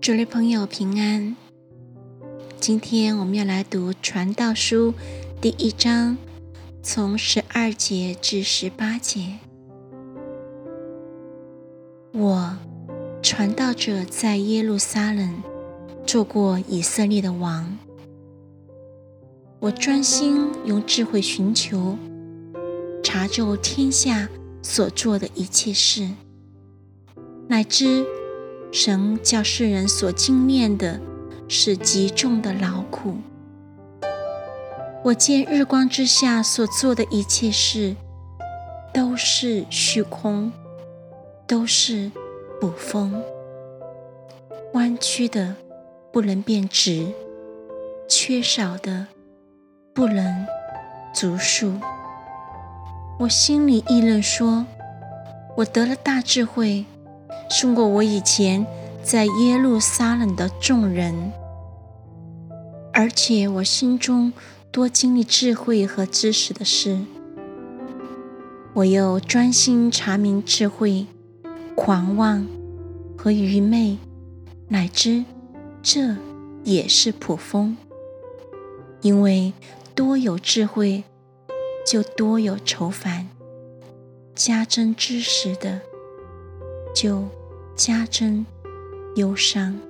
主内朋友平安。今天我们要来读《传道书》第一章，从十二节至十八节。我传道者在耶路撒冷做过以色列的王，我专心用智慧寻求，查究天下所做的一切事，乃至。神叫世人所经念的是极重的劳苦。我见日光之下所做的一切事，都是虚空，都是捕风，弯曲的不能变直，缺少的不能足数。我心里议论说：我得了大智慧。胜过我以前在耶路撒冷的众人，而且我心中多经历智慧和知识的事，我又专心查明智慧、狂妄和愚昧，乃知这也是普风。因为多有智慧，就多有愁烦；加增知识的，就。加增忧伤。